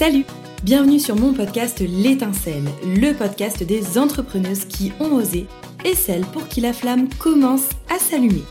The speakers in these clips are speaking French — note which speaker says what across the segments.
Speaker 1: Salut Bienvenue sur mon podcast L'étincelle, le podcast des entrepreneuses qui ont osé et celles pour qui la flamme commence à s'allumer.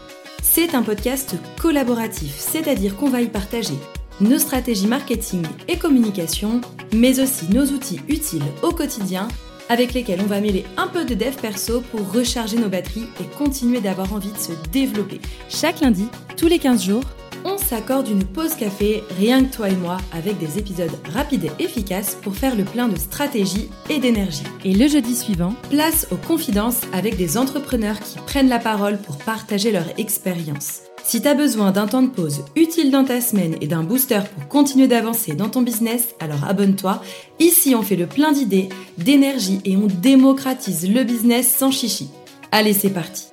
Speaker 1: C'est un podcast collaboratif, c'est-à-dire qu'on va y partager nos stratégies marketing et communication, mais aussi nos outils utiles au quotidien avec lesquels on va mêler un peu de dev perso pour recharger nos batteries et continuer d'avoir envie de se développer. Chaque lundi, tous les 15 jours, on s'accorde une pause café, rien que toi et moi, avec des épisodes rapides et efficaces pour faire le plein de stratégie et d'énergie. Et le jeudi suivant, place aux confidences avec des entrepreneurs qui prennent la parole pour partager leur expérience. Si t'as besoin d'un temps de pause utile dans ta semaine et d'un booster pour continuer d'avancer dans ton business, alors abonne-toi. Ici, on fait le plein d'idées, d'énergie et on démocratise le business sans chichi. Allez, c'est parti.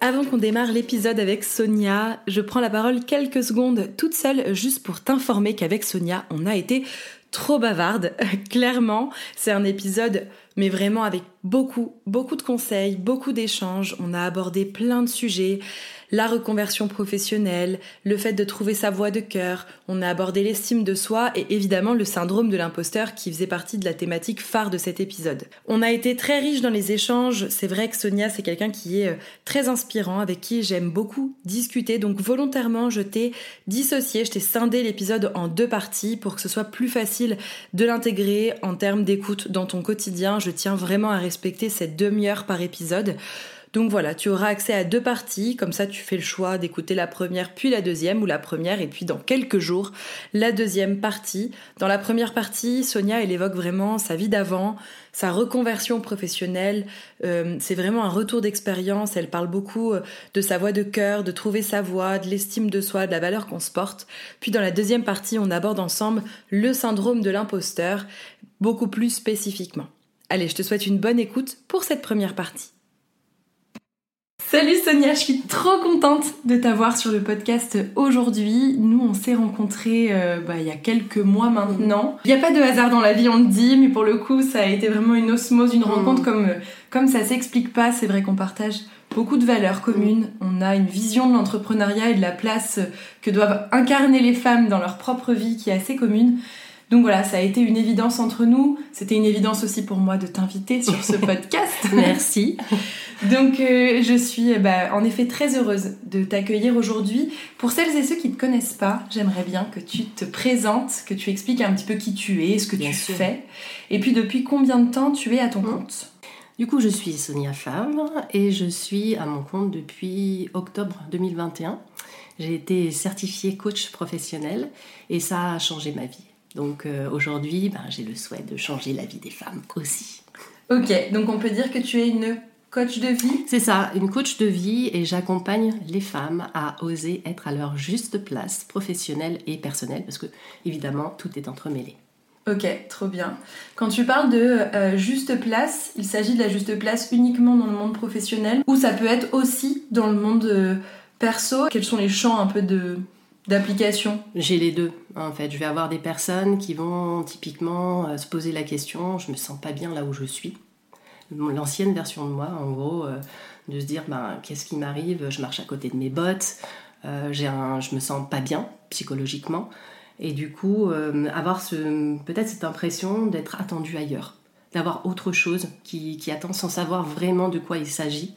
Speaker 1: Avant qu'on démarre l'épisode avec Sonia, je prends la parole quelques secondes toute seule juste pour t'informer qu'avec Sonia, on a été trop bavarde. Clairement, c'est un épisode mais vraiment avec beaucoup, beaucoup de conseils, beaucoup d'échanges. On a abordé plein de sujets la reconversion professionnelle, le fait de trouver sa voie de cœur, on a abordé l'estime de soi et évidemment le syndrome de l'imposteur qui faisait partie de la thématique phare de cet épisode. On a été très riche dans les échanges, c'est vrai que Sonia c'est quelqu'un qui est euh, très inspirant, avec qui j'aime beaucoup discuter, donc volontairement je t'ai dissocié, je t'ai scindé l'épisode en deux parties pour que ce soit plus facile de l'intégrer en termes d'écoute dans ton quotidien. Je tiens vraiment à respecter cette demi-heure par épisode. Donc voilà, tu auras accès à deux parties, comme ça tu fais le choix d'écouter la première puis la deuxième ou la première et puis dans quelques jours la deuxième partie. Dans la première partie, Sonia elle évoque vraiment sa vie d'avant, sa reconversion professionnelle, euh, c'est vraiment un retour d'expérience, elle parle beaucoup euh, de sa voix de cœur, de trouver sa voix, de l'estime de soi, de la valeur qu'on se porte. Puis dans la deuxième partie, on aborde ensemble le syndrome de l'imposteur, beaucoup plus spécifiquement. Allez, je te souhaite une bonne écoute pour cette première partie. Salut Sonia, je suis trop contente de t'avoir sur le podcast aujourd'hui. Nous, on s'est rencontrés euh, bah, il y a quelques mois maintenant. Il n'y a pas de hasard dans la vie, on le dit, mais pour le coup, ça a été vraiment une osmose, une rencontre mm. comme, euh, comme ça s'explique pas. C'est vrai qu'on partage beaucoup de valeurs communes. On a une vision de l'entrepreneuriat et de la place que doivent incarner les femmes dans leur propre vie qui est assez commune. Donc voilà, ça a été une évidence entre nous. C'était une évidence aussi pour moi de t'inviter sur ce podcast.
Speaker 2: Merci.
Speaker 1: Donc euh, je suis eh ben, en effet très heureuse de t'accueillir aujourd'hui. Pour celles et ceux qui ne te connaissent pas, j'aimerais bien que tu te présentes, que tu expliques un petit peu qui tu es, ce que tu fais, et puis depuis combien de temps tu es à ton mmh. compte?
Speaker 2: Du coup, je suis Sonia Favre et je suis à mon compte depuis octobre 2021. J'ai été certifiée coach professionnel et ça a changé ma vie. Donc euh, aujourd'hui, ben, j'ai le souhait de changer la vie des femmes aussi.
Speaker 1: Ok, donc on peut dire que tu es une coach de vie?
Speaker 2: C'est ça, une coach de vie et j'accompagne les femmes à oser être à leur juste place professionnelle et personnelle parce que évidemment tout est entremêlé.
Speaker 1: Ok, trop bien. Quand tu parles de euh, juste place, il s'agit de la juste place uniquement dans le monde professionnel ou ça peut être aussi dans le monde euh, perso? Quels sont les champs un peu de d'application
Speaker 2: J'ai les deux en fait. Je vais avoir des personnes qui vont typiquement euh, se poser la question je me sens pas bien là où je suis l'ancienne version de moi, en gros, euh, de se dire ben, qu'est-ce qui m'arrive, je marche à côté de mes bottes, euh, un, je me sens pas bien psychologiquement, et du coup avoir ce, peut-être cette impression d'être attendu ailleurs, d'avoir autre chose qui, qui attend sans savoir vraiment de quoi il s'agit.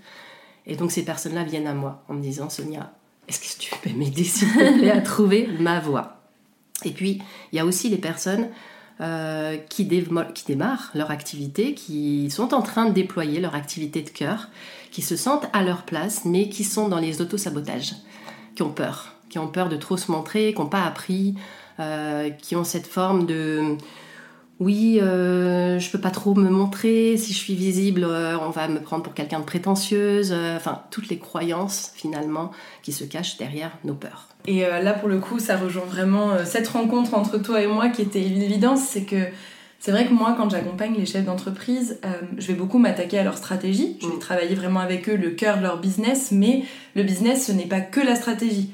Speaker 2: Et donc ces personnes-là viennent à moi en me disant Sonia, est-ce que tu peux m'aider s'il te plaît à trouver ma voie Et puis il y a aussi les personnes euh, qui, qui, démarrent leur activité, qui sont en train de déployer leur activité de cœur, qui se sentent à leur place, mais qui sont dans les autosabotages, qui ont peur, qui ont peur de trop se montrer, qui n'ont pas appris, euh, qui ont cette forme de oui, euh, je peux pas trop me montrer, si je suis visible, euh, on va me prendre pour quelqu'un de prétentieuse, enfin toutes les croyances finalement qui se cachent derrière nos peurs.
Speaker 1: Et euh, là, pour le coup, ça rejoint vraiment euh, cette rencontre entre toi et moi qui était une évidence. C'est que c'est vrai que moi, quand j'accompagne les chefs d'entreprise, euh, je vais beaucoup m'attaquer à leur stratégie. Je vais mm. travailler vraiment avec eux le cœur de leur business. Mais le business, ce n'est pas que la stratégie.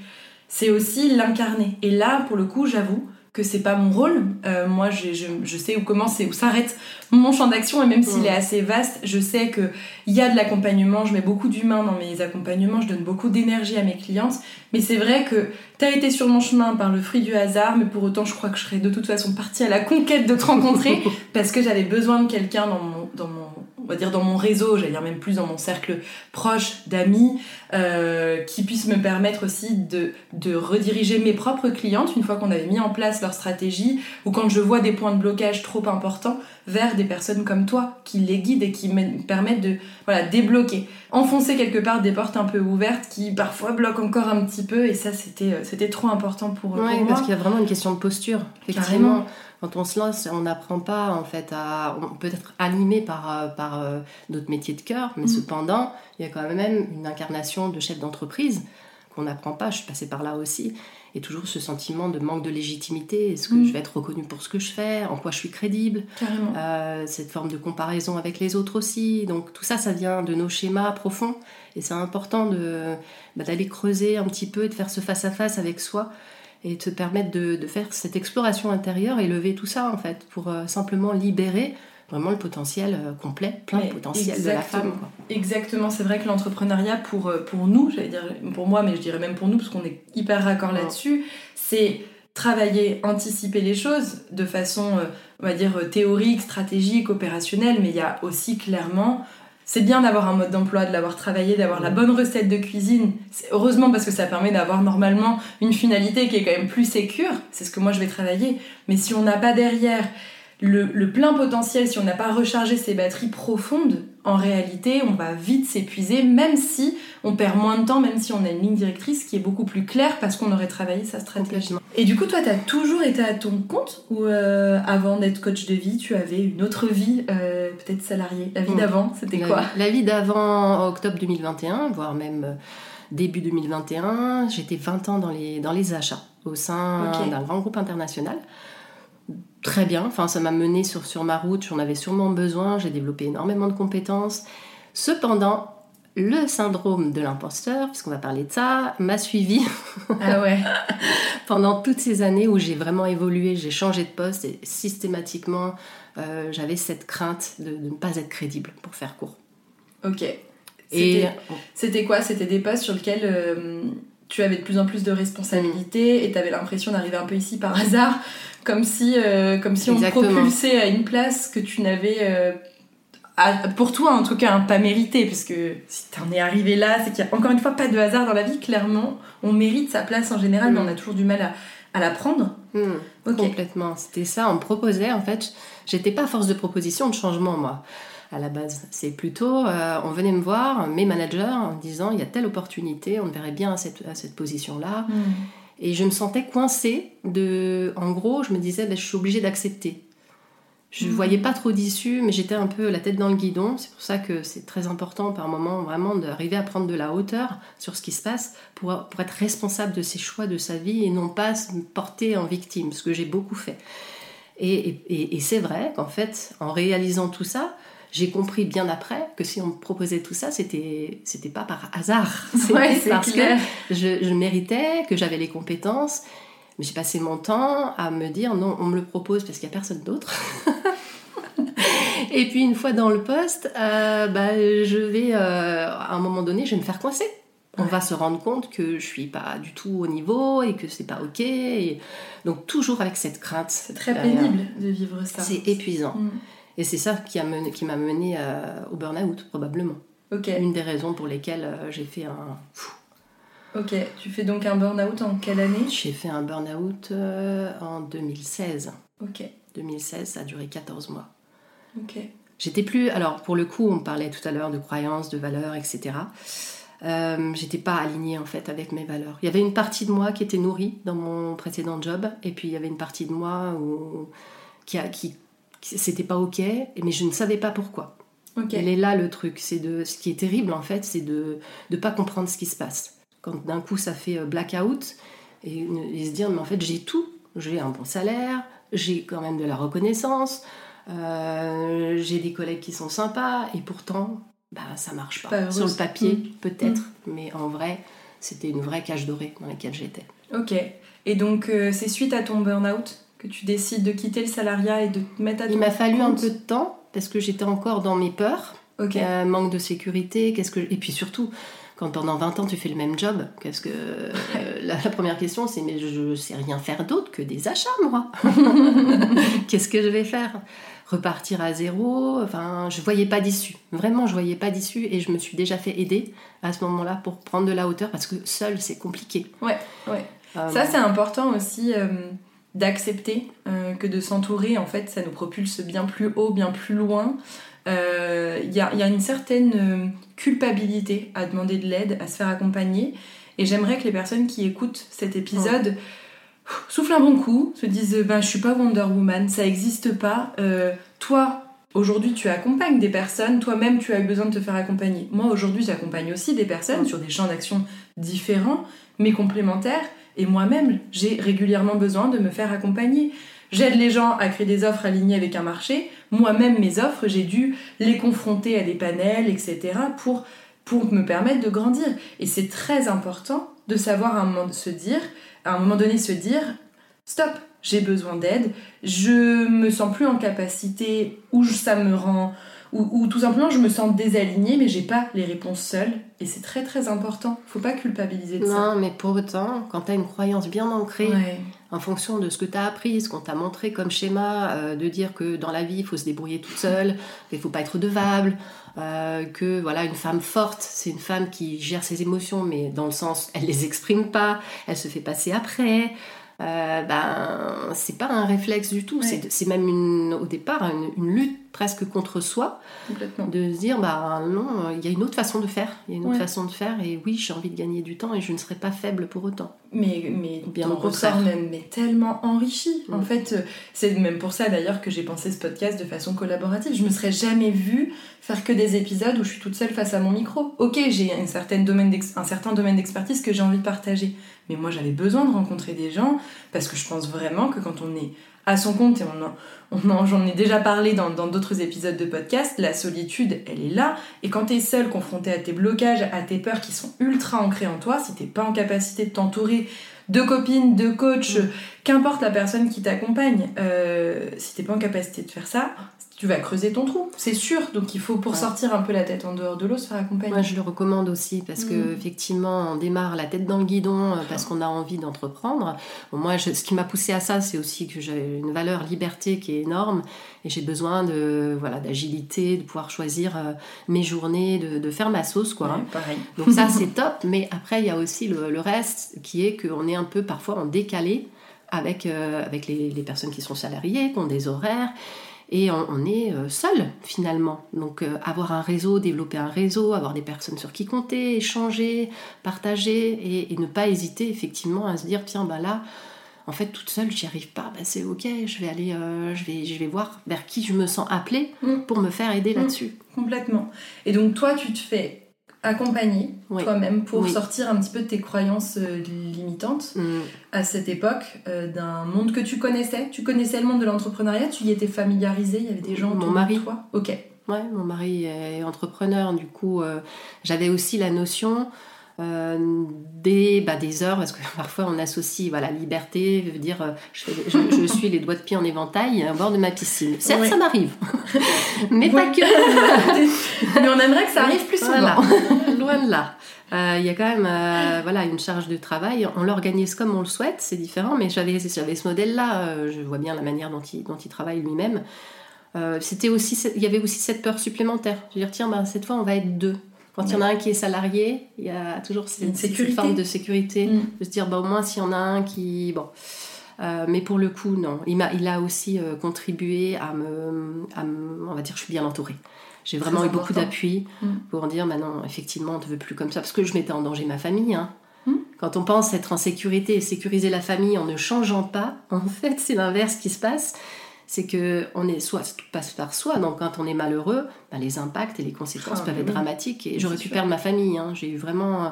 Speaker 1: C'est aussi l'incarner. Et là, pour le coup, j'avoue que c'est pas mon rôle. Euh, moi, je, je, je, sais où commence et où s'arrête mon champ d'action, et même s'il est assez vaste, je sais qu'il y a de l'accompagnement, je mets beaucoup d'humain dans mes accompagnements, je donne beaucoup d'énergie à mes clientes, mais c'est vrai que tu as été sur mon chemin par le fruit du hasard, mais pour autant, je crois que je serais de toute façon partie à la conquête de te rencontrer, parce que j'avais besoin de quelqu'un dans mon, dans mon on va dire dans mon réseau, j'allais dire même plus dans mon cercle proche d'amis, euh, qui puissent me permettre aussi de, de rediriger mes propres clientes une fois qu'on avait mis en place leur stratégie, ou quand je vois des points de blocage trop importants, vers des personnes comme toi qui les guident et qui me permettent de voilà, débloquer. Enfoncer quelque part des portes un peu ouvertes qui parfois bloquent encore un petit peu, et ça c'était, euh, c'était trop important pour, pour
Speaker 2: ouais,
Speaker 1: moi.
Speaker 2: parce qu'il y a vraiment une question de posture. Effectivement quand on se lance, on n'apprend pas en fait à. On peut être animé par, euh, par euh, notre métier de cœur, mais mm. cependant, il y a quand même une incarnation de chef d'entreprise qu'on n'apprend pas. Je suis passée par là aussi. Et toujours ce sentiment de manque de légitimité. Est-ce que mm. je vais être reconnue pour ce que je fais? En quoi je suis crédible?
Speaker 1: Euh,
Speaker 2: Cette forme de comparaison avec les autres aussi. Donc tout ça, ça vient de nos schémas profonds. Et c'est important de, bah, d'aller creuser un petit peu et de faire ce face-à-face -face avec soi et te permettre de, faire cette exploration intérieure et lever tout ça en fait pour euh, simplement libérer vraiment le potentiel euh, complet, plein de potentiel de la femme.
Speaker 1: Exactement, c'est vrai que l'entrepreneuriat pour, euh, pour nous, j'allais dire pour moi, mais je dirais même pour nous parce qu'on est hyper raccord là-dessus, c'est travailler, anticiper les choses de façon, on va dire, théorique, stratégique, opérationnelle, mais il y a aussi clairement c'est bien d'avoir un mode d'emploi, de l'avoir travaillé, d'avoir la bonne recette de cuisine. Heureusement parce que ça permet d'avoir normalement une finalité qui est quand même plus sécure. C'est ce que moi je vais travailler. Mais si on n'a pas derrière le, plein potentiel, si on n'a pas rechargé ses batteries profondes, en réalité, on va vite s'épuiser, même si on perd moins de temps, même si on a une ligne directrice qui est beaucoup plus claire parce qu'on aurait travaillé sa stratégie. Et du coup, toi, tu as toujours été à ton compte ou euh, avant d'être coach de vie, tu avais une autre vie, euh, peut-être salariée? La vie mm. d'avant, c'était quoi?
Speaker 2: La vie d'avant octobre 2021, voire même euh, début 2021, j'étais 20 ans dans les, dans les achats au sein d'un grand groupe international très bien. Enfin, ça m'a mené sur, sur ma route, j'en avais sûrement besoin, j'ai développé énormément de compétences. Cependant, le syndrome de l'imposteur, puisqu'on va parler de ça, m'a suivi
Speaker 1: ah ouais.
Speaker 2: pendant toutes ces années où j'ai vraiment évolué, j'ai changé de poste et systématiquement euh, j'avais cette crainte de, ne pas être crédible pour faire court.
Speaker 1: Ok. Et c'était quoi? C'était des postes sur lesquels euh, tu avais de plus en plus de responsabilités et tu avais l'impression d'arriver un peu ici par hasard comme si, euh, comme si on te propulsait à une place que tu n'avais, euh, pour toi en tout cas, pas mérité, parce que si t'en es arrivé là, c'est qu'il n'y a encore une fois pas de hasard dans la vie, clairement, on mérite sa place en général, mais on a toujours du mal à, à la prendre.
Speaker 2: Hmm. Complètement, c'était ça, on me proposait, en fait, j'étais pas force de proposition, de changement, moi à la base. C'est plutôt, euh, on venait me voir, mes managers, en disant il y a telle opportunité, on me verrait bien à cette, à cette position-là. Hmm. Et je me sentais coincée de. En gros, je me disais, ben, je suis obligée d'accepter. Je ne mhm. voyais pas trop d'issue, mais j'étais un peu la tête dans le guidon. C'est pour ça que c'est très important par moment vraiment d'arriver à prendre de la hauteur sur ce qui se passe pour, pour être responsable de ses choix, de sa vie et non pas se porter en victime, ce que j'ai beaucoup fait. Et, et, et c'est vrai qu'en fait, en réalisant tout ça, j'ai compris bien après que si on me proposait tout ça, c'était c'était pas par hasard.
Speaker 1: C'est
Speaker 2: parce que je, je, méritais, que j'avais les compétences. Mais j'ai passé mon temps à me dire non, on me le propose parce qu'il y a personne d'autre. Et puis une fois dans le poste, euh, bah, je vais euh, à un moment donné, je vais me faire coincer. On va se rendre compte que je suis pas du tout au niveau et que c'est pas ok. Donc toujours avec cette crainte.
Speaker 1: C'est très pénible de vivre ça.
Speaker 2: C'est épuisant. Mm. Et c'est ça qui m'a mené, qui mené euh, au burn-out, probablement.
Speaker 1: Ok.
Speaker 2: Une des raisons pour lesquelles euh, j'ai fait un...
Speaker 1: Ok, tu fais donc un burn-out en quelle année?
Speaker 2: J'ai fait un burn-out euh, en 2016.
Speaker 1: Ok.
Speaker 2: 2016, ça a duré 14 mois.
Speaker 1: Ok.
Speaker 2: J'étais plus... Alors, pour le coup, on parlait tout à l'heure de croyances, de valeurs, etc. Euh, j'étais pas alignée en fait avec mes valeurs. Il y avait une partie de moi qui était nourrie dans mon précédent job, et puis il y avait une partie de moi où, qui, a, qui c'était pas ok, mais je ne savais pas pourquoi.
Speaker 1: Okay.
Speaker 2: Elle est là le truc, c'est de ce qui est terrible en fait, c'est de ne pas comprendre ce qui se passe. Quand d'un coup ça fait euh, blackout et, et se dire mais en fait j'ai tout, j'ai un bon salaire, j'ai quand même de la reconnaissance, euh, j'ai des collègues qui sont sympas et pourtant bah ça marche pas. Sur le papier mm. peut-être, mm. mais en vrai c'était une vraie cage dorée dans laquelle j'étais.
Speaker 1: Ok. Et donc euh, c'est suite à ton burn-out? Que tu décides de quitter le salariat et de te mettre à ton
Speaker 2: Il m'a fallu un peu de temps parce que j'étais encore dans mes peurs. Euh, manque de sécurité, qu'est-ce que et puis surtout quand pendant 20 ans tu fais le même job, qu'est-ce que euh, la, la première question c'est mais je, je sais rien faire d'autre que des achats moi. qu'est-ce que je vais faire? Repartir à zéro, enfin je voyais pas d'issue. Vraiment je voyais pas d'issue et je me suis déjà fait aider à ce moment-là pour prendre de la hauteur parce que seul c'est compliqué.
Speaker 1: Ouais, ouais.
Speaker 2: Euh,
Speaker 1: Ça, c'est important aussi d'accepter euh, que de s'entourer, en fait, ça nous propulse bien plus haut, bien plus loin. Euh, Il y, a, il y a une certaine euh, culpabilité à demander de l'aide, à se faire accompagner. Et j'aimerais que les personnes qui écoutent cet épisode soufflent un bon coup, se disent ben, Je suis pas Wonder Woman, ça n'existe pas. Euh, toi, aujourd'hui, tu accompagnes des personnes, toi-même, tu as eu besoin de te faire accompagner. Moi, aujourd'hui, j'accompagne aussi des personnes sur des champs d'action différents, mais complémentaires. Et moi-même, j'ai régulièrement besoin de me faire accompagner. J'aide les gens à créer des offres alignées avec un marché. Moi-même, mes offres, j'ai dû les confronter à des panels, etc., pour, me permettre de grandir. Et c'est très important de savoir à un moment se dire, à un moment donné se dire, stop, j'ai besoin d'aide, je me sens plus en capacité, ou ça me rend, ou, ou tout simplement je me sens désalignée, mais j'ai pas les réponses seule. Et c'est très très important. Faut pas culpabiliser de ça.
Speaker 2: non, mais pour autant, quand tu as une croyance bien ancrée,
Speaker 1: Ouais.
Speaker 2: en fonction de ce que tu as appris, ce qu'on t'a montré comme schéma, euh, de dire que dans la vie, il faut se débrouiller toute seule, qu'il faut pas être devable, euh, que voilà, une femme forte, c'est une femme qui gère ses émotions, mais dans le sens, elle les exprime pas, elle se fait passer après. Euh, ben, c'est pas un réflexe du tout,
Speaker 1: Ouais.
Speaker 2: c'est c'est même une, au départ une, une lutte presque contre soi, de se dire bah non, il y a une autre façon de faire, il y a une autre
Speaker 1: Ouais.
Speaker 2: façon de faire, et oui, j'ai envie de gagner du temps et je ne serai pas faible pour autant.
Speaker 1: Mais, mais
Speaker 2: Bien au
Speaker 1: même mais tellement enrichi. En fait, euh, c'est même pour ça d'ailleurs que j'ai pensé ce podcast de façon collaborative. Je me serais jamais vue faire que des épisodes où je suis toute seule face à mon micro. Ok, j'ai un certain domaine d'expertise que j'ai envie de partager. Mais moi, j'avais besoin de rencontrer des gens parce que je pense vraiment que quand on est à son compte, et on en, on en- j'en ai déjà parlé dans dans d'autres épisodes de podcast, la solitude, elle est là. Et quand t'es seul, confronté à tes blocages, à tes peurs qui sont ultra ancrées en toi, si t'es pas en capacité de t'entourer de copines, de coachs, qu'importe la personne qui t'accompagne, euh, si t'es pas en capacité de faire ça, tu vas creuser ton trou, c'est sûr. Donc il faut pour
Speaker 2: Ouais.
Speaker 1: sortir un peu la tête en dehors de l'eau se faire accompagner.
Speaker 2: Moi, je le recommande aussi parce que
Speaker 1: Mm.
Speaker 2: effectivement, on démarre la tête dans le guidon euh, parce qu'on a envie d'entreprendre. Bon, moi, je- ce qui m'a poussé à ça, c'est aussi que j'ai une valeur liberté qui est énorme et j'ai besoin de voilà d'agilité, de pouvoir choisir euh, mes journées, de, de faire ma sauce, quoi. hein.
Speaker 1: Ouais, pareil.
Speaker 2: Donc ça, c'est top. Mais après, il y a aussi le, le reste qui est qu'on est un peu parfois en décalé avec, euh, avec les, les personnes qui sont salariées, qui ont des horaires. Et on, on est euh, seul finalement. Donc euh, avoir un réseau, développer un réseau, avoir des personnes sur qui compter, échanger, partager et, et ne pas hésiter effectivement à se dire tiens bah là en fait toute seule j'y arrive pas, bah, c'est ok, je vais aller, euh, je vais, je vais voir vers qui je me sens appelée
Speaker 1: Mm.
Speaker 2: pour me faire aider
Speaker 1: Mm.
Speaker 2: là-dessus.
Speaker 1: Complètement. Et donc toi, tu te fais accompagner
Speaker 2: Oui.
Speaker 1: toi-même pour
Speaker 2: Oui.
Speaker 1: sortir un petit peu de tes croyances euh, limitantes
Speaker 2: Mm.
Speaker 1: à cette époque euh, d'un monde que tu connaissais. Tu connaissais le monde de l'entrepreneuriat, tu y étais familiarisé, il y avait des gens
Speaker 2: Mon mari.
Speaker 1: de toi. Ok.
Speaker 2: Ouais, mon mari est entrepreneur, du coup, euh, j'avais aussi la notion euh, des, bah, des heures, parce que parfois on associe voilà, liberté, veut dire euh, je, fais- je, je suis les doigts de pied en éventail au bord de ma piscine. Certes,
Speaker 1: Ouais.
Speaker 2: ça m'arrive, mais
Speaker 1: Ouais.
Speaker 2: pas que.
Speaker 1: Mais on aimerait que ça arrive plus souvent.
Speaker 2: Voilà, loin de là. Euh, Il y a quand même euh, voilà, une charge de travail. On l'organise comme on le souhaite, c'est différent, mais j'avais j'avais ce modèle-là. je vois bien la manière dont il, dont il travaille lui-même. Euh, c'était aussi, il y avait aussi cette peur supplémentaire. Je veux dire, tiens, ben, cette fois, on va être deux. Quand il y en a un qui est salarié, il y a toujours cette, forme de sécurité.
Speaker 1: Mm.
Speaker 2: De se dire, bah, au moins, s'il y en a un qui. Bon. Euh, mais pour le coup, non. Il, m'a, il a aussi euh, contribué à me, à me- On va dire, je suis bien entourée. J'ai vraiment eu beaucoup d'appui
Speaker 1: Mm.
Speaker 2: pour dire, bah non, effectivement, on ne te veut plus comme ça. Parce que je mettais en danger ma famille. hein.
Speaker 1: Mm.
Speaker 2: Quand on pense être en sécurité et sécuriser la famille en ne changeant pas, en fait, c'est l'inverse qui se passe. C'est que on est soit tout passe par soi, donc quand on est malheureux, bah, les impacts et les conséquences
Speaker 1: Ah,
Speaker 2: peuvent être dramatiques. Et j'aurais pu
Speaker 1: sûr.
Speaker 2: perdre ma famille. hein. J'ai eu vraiment euh,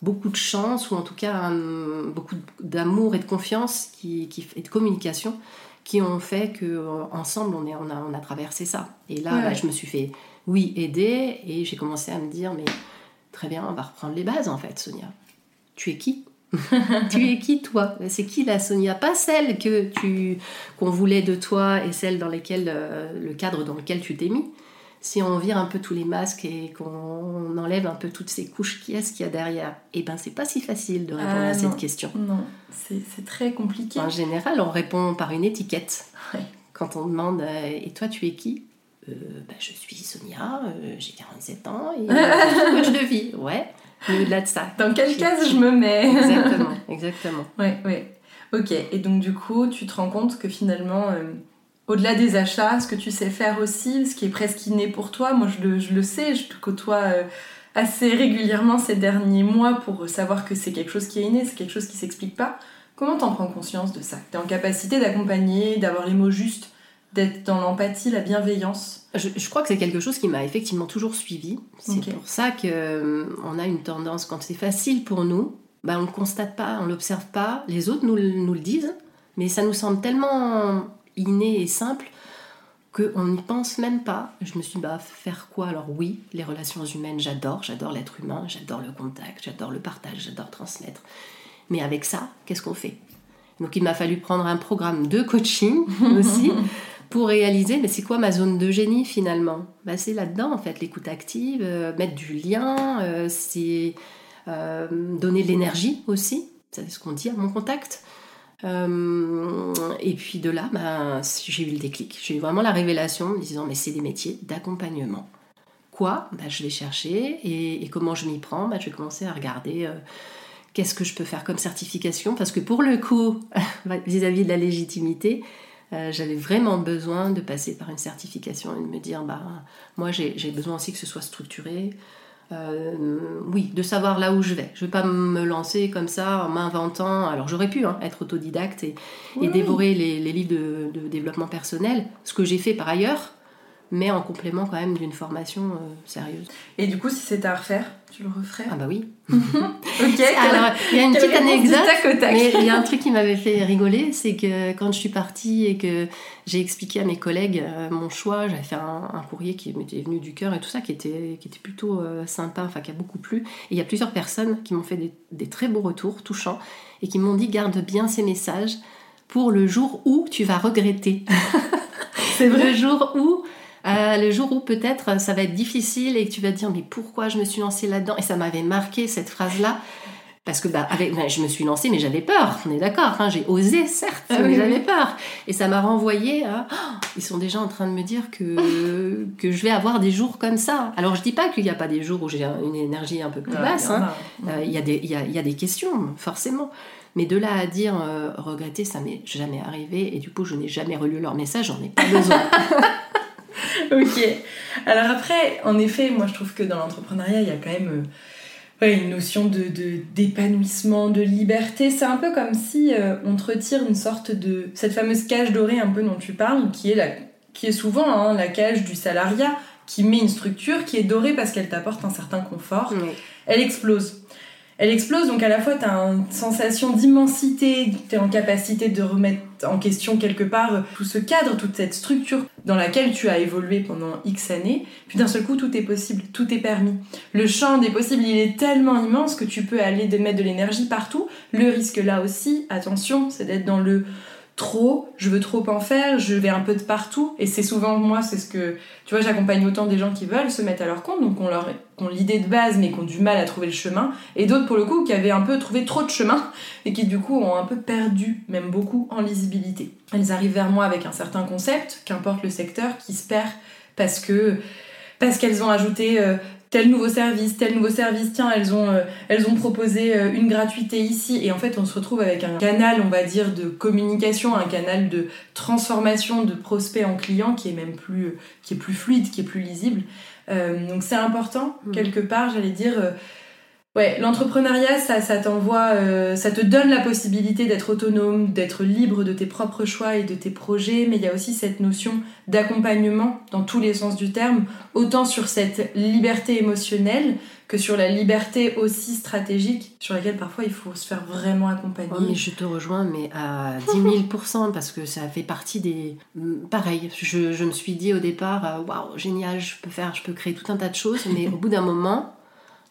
Speaker 2: beaucoup de chance, ou en tout cas un- beaucoup d'amour et de confiance qui, qui- et de communication qui ont fait que euh, ensemble on, est, on, a, on a traversé ça. Et là,
Speaker 1: Ouais.
Speaker 2: bah, je me suis fait, oui, aider, et j'ai commencé à me dire, mais très bien, on va reprendre les bases en fait, Sonia. Tu es qui? tu es qui toi? C'est qui la Sonia? Pas celle que tu qu'on voulait de toi et celle dans euh, le cadre dans lequel tu t'es mis. Si on vire un peu tous les masques et qu'on enlève un peu toutes ces couches, qui est-ce qu'il y a derrière? Eh ben, c'est pas si facile de répondre
Speaker 1: Ah,
Speaker 2: à
Speaker 1: non.
Speaker 2: cette question.
Speaker 1: Non, c'est très compliqué.
Speaker 2: En général, on répond par une étiquette.
Speaker 1: Ouais.
Speaker 2: Quand on demande euh, Et toi, tu es qui? Euh, bah, Je suis Sonia, euh, j'ai 47 ans et euh, je suis coach de vie. Ouais, mais au-delà de ça.
Speaker 1: Dans quelle case je me mets?
Speaker 2: Exactement, exactement.
Speaker 1: Ouais, ouais. Ok, et donc du coup, tu te rends compte que finalement, euh, au-delà des achats, ce que tu sais faire aussi, ce qui est presque inné pour toi, moi je le, je le sais, je te côtoie euh, assez régulièrement ces derniers mois pour savoir que c'est quelque chose qui est inné, c'est quelque chose qui s'explique pas. Comment t'en prends conscience de ça? T'es en capacité d'accompagner, d'avoir les mots justes, d'être dans l'empathie, la bienveillance?
Speaker 2: Je, je crois que c'est quelque chose qui m'a effectivement toujours suivi. C'est pour ça que euh, a une tendance, quand c'est facile pour nous, bah, on ne le constate pas, on ne l'observe pas. Les autres nous, le- nous le disent, mais ça nous semble tellement inné et simple qu'on n'y pense même pas. Je me suis dit, bah, faire quoi? Alors oui, les relations humaines, j'adore, j'adore l'être humain, j'adore le contact, j'adore le partage, j'adore transmettre. Mais avec ça, qu'est-ce qu'on fait? Donc il m'a fallu prendre un programme de coaching aussi pour réaliser, mais c'est quoi ma zone de génie finalement? Bah, C'est là-dedans en fait, l'écoute active, euh, mettre du lien, euh, c'est euh, donner de l'énergie aussi, c'est ce qu'on dit à mon contact. Euh, et puis de là, bah, j'ai eu le déclic. J'ai eu vraiment la révélation en me disant, mais c'est des métiers d'accompagnement. Quoi? Bah, Je vais chercher et, comment je m'y prends? Bah, Je vais commencer à regarder euh, qu'est-ce que je peux faire comme certification? Parce que pour le coup, vis-à-vis de la légitimité, j'avais vraiment besoin de passer par une certification et de me dire, bah, moi j'ai besoin aussi que ce soit structuré. Euh, oui, de savoir là où je vais. Je ne vais pas me lancer comme ça en m'inventant. Alors j'aurais pu hein, être autodidacte et, et
Speaker 1: Oui.
Speaker 2: dévorer les, les livres de, de développement personnel, ce que j'ai fait par ailleurs, mais en complément quand même d'une formation euh, sérieuse.
Speaker 1: Et du coup, si c'était à refaire, tu le referais?
Speaker 2: Ah bah oui.
Speaker 1: Ok,
Speaker 2: Alors, il y a une petite anecdote. Mais il y a un truc qui m'avait fait rigoler, c'est que quand je suis partie et que j'ai expliqué à mes collègues euh, mon choix, j'avais fait un, un courrier qui m'était venu du cœur et tout ça, qui était, qui était plutôt euh, sympa, enfin qui a beaucoup plu. Et il y a plusieurs personnes qui m'ont fait des, des très beaux retours, touchants, et qui m'ont dit garde bien ces messages pour le jour où tu vas regretter.
Speaker 1: C'est vrai?
Speaker 2: le jour où euh, le jour où peut-être ça va être difficile et que tu vas te dire mais pourquoi je me suis lancée là-dedans? Et ça m'avait marqué cette phrase là parce que bah, avec, bah, je me suis lancée mais j'avais peur on est d'accord hein, j'ai osé certes
Speaker 1: Ah
Speaker 2: mais j'avais peur et ça m'a renvoyé à Oh, ils sont déjà en train de me dire que que je vais avoir des jours comme ça alors je dis pas qu'il n'y a pas des jours où j'ai un- une énergie un peu plus
Speaker 1: Ouais,
Speaker 2: basse
Speaker 1: il y en
Speaker 2: hein.
Speaker 1: a.
Speaker 2: Euh, Il y, a des- il y, a, y a des questions, forcément. Mais de là à dire euh, regretter, ça m'est jamais arrivé. Et du coup, je n'ai jamais relu leur message, j'en ai pas besoin.
Speaker 1: Ok. Alors après, en effet, moi je trouve que dans l'entrepreneuriat, il y a quand même euh, ouais, une notion de d'épanouissement, de, liberté. C'est un peu comme si euh, on te retire une sorte de cette fameuse cage dorée un peu dont tu parles, qui est la, qui est souvent hein, la cage du salariat, qui met une structure qui est dorée parce qu'elle t'apporte un certain confort. Elle explose. Elle explose, donc à la fois tu as une sensation d'immensité, tu es en capacité de remettre en question quelque part euh, tout ce cadre, toute cette structure dans laquelle tu as évolué pendant X années. Puis d'un seul coup, tout est possible, tout est permis. Le champ des possibles, il est tellement immense que tu peux aller de mettre de l'énergie partout. Le risque là aussi, attention, c'est d'être dans le trop, je veux trop en faire, je vais un peu de partout. Et c'est souvent, moi, c'est ce que tu vois, j'accompagne autant des gens qui veulent se mettre à leur compte, donc on leur qui ont l'idée de base mais qui ont du mal à trouver le chemin, et d'autres pour le coup qui avaient un peu trouvé trop de chemin et qui du coup ont un peu perdu, même beaucoup, en lisibilité. Elles arrivent vers moi avec un certain concept, qu'importe le secteur, qui se perd parce que parce qu'elles ont ajouté euh, tel nouveau service, tel nouveau service, tiens, elles ont, euh, proposé euh, une gratuité ici, et en fait on se retrouve avec un canal, on va dire, de communication, un canal de transformation de prospects en clients qui est même plus fluide, qui est plus lisible. Euh, donc c'est important,
Speaker 2: Mm.
Speaker 1: quelque part, j'allais dire. Ouais, l'entrepreneuriat, ça, ça t'envoie, euh, ça te donne la possibilité d'être autonome, d'être libre de tes propres choix et de tes projets, mais il y a aussi cette notion d'accompagnement dans tous les sens du terme, autant sur cette liberté émotionnelle que sur la liberté aussi stratégique, sur laquelle parfois il faut se faire vraiment accompagner.
Speaker 2: Oh, mais je te rejoins, mais à 10 000 parce que ça fait partie des. Mm, Pareil, je, je me suis dit au départ, euh, waouh, génial, je peux faire, je peux créer tout un tas de choses, mais au bout d'un moment,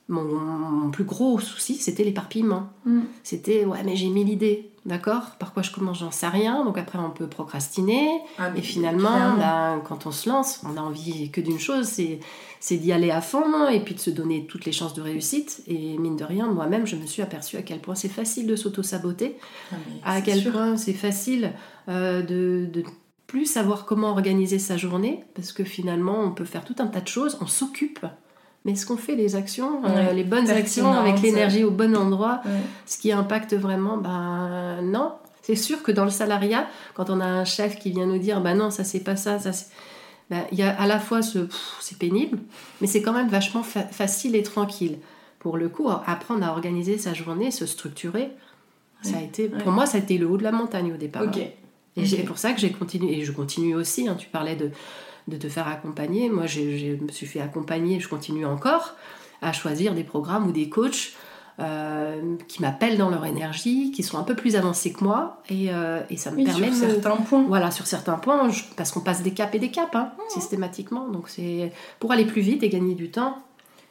Speaker 2: mon, plus gros souci, c'était l'éparpillement. Mm. C'était, ouais, mais j'ai mis l'idée, d'accord? Par quoi je commence, j'en sais rien. Donc après, on peut procrastiner. Ah, et finalement, ben, quand on se lance, on a envie que d'une chose, c'est, c'est d'y aller à fond et puis de se donner toutes les chances de réussite. Et mine de rien, moi-même, je me suis aperçue à quel point c'est facile de s'auto-saboter, ah, à quel point c'est facile euh, de, de plus savoir comment organiser sa journée, parce que finalement, on peut faire tout un tas de choses, on s'occupe mais est-ce qu'on fait les actions, euh, les bonnes actions avec l'énergie au bon endroit, ce qui impacte vraiment Ben non. C'est sûr que dans le salariat, quand on a un chef qui vient nous dire, ben non, ça c'est pas ça, ça ben, il y a à la fois ce, c'est pénible, mais c'est quand même vachement facile et tranquille. Pour le coup, apprendre à organiser sa journée, se structurer, ça a été, pour moi, ça a été le haut de la montagne au départ. Et c'est pour ça que j'ai continué, et je continue aussi. Hein, tu parlais de, de te faire accompagner. Moi, je me suis fait accompagner, je continue encore à choisir des programmes ou des coachs euh, qui m'appellent dans leur énergie, qui sont un peu plus avancés que moi, et, euh, ça me permet
Speaker 1: sur certains points.
Speaker 2: Voilà, sur certains points, parce qu'on passe des caps et des caps, hein, systématiquement. Donc c'est pour aller plus vite et gagner du temps.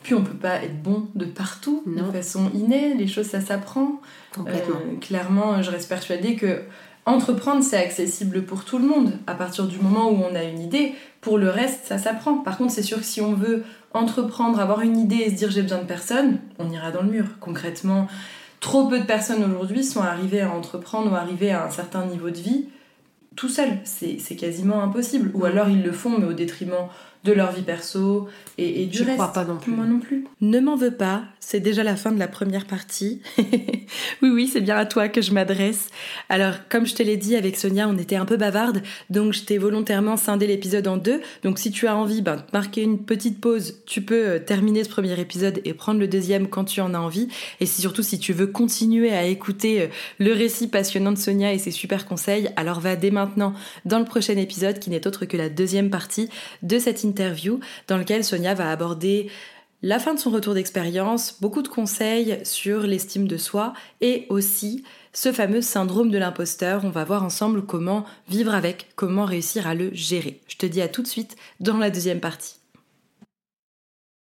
Speaker 1: Puis on peut pas être bon de partout, de façon innée. Les choses, ça s'apprend.
Speaker 2: Complètement.
Speaker 1: Euh, clairement, je reste persuadée que entreprendre, c'est accessible pour tout le monde à partir du moment où on a une idée. Pour le reste, ça s'apprend. Par contre, c'est sûr que si on veut entreprendre, avoir une idée et se dire j'ai besoin de personne, on ira dans le mur. Concrètement, trop peu de personnes aujourd'hui sont arrivées à entreprendre ou arrivées à un certain niveau de vie tout seul. C'est quasiment impossible. Ou alors ils le font, mais au détriment de leur vie perso et, et du
Speaker 2: Je
Speaker 1: reste.
Speaker 2: crois pas non plus.
Speaker 1: Moi non plus. Ne m'en veux pas, c'est déjà la fin de la première partie. oui, oui, c'est bien à toi que je m'adresse. Alors, comme je te l'ai dit avec Sonia, on était un peu bavarde, donc je t'ai volontairement scindé l'épisode en deux. Donc, si tu as envie ben, de marquer une petite pause, tu peux euh, terminer ce premier épisode et prendre le deuxième quand tu en as envie. Et si, surtout, si tu veux continuer à écouter euh, le récit passionnant de Sonia et ses super conseils, alors va dès maintenant dans le prochain épisode qui n'est autre que la deuxième partie de cette interview interview dans lequel Sonia va aborder la fin de son retour d'expérience, beaucoup de conseils sur l'estime de soi et aussi ce fameux syndrome de l'imposteur. On va voir ensemble comment vivre avec, comment réussir à le gérer. Je te dis à tout de suite dans la deuxième partie.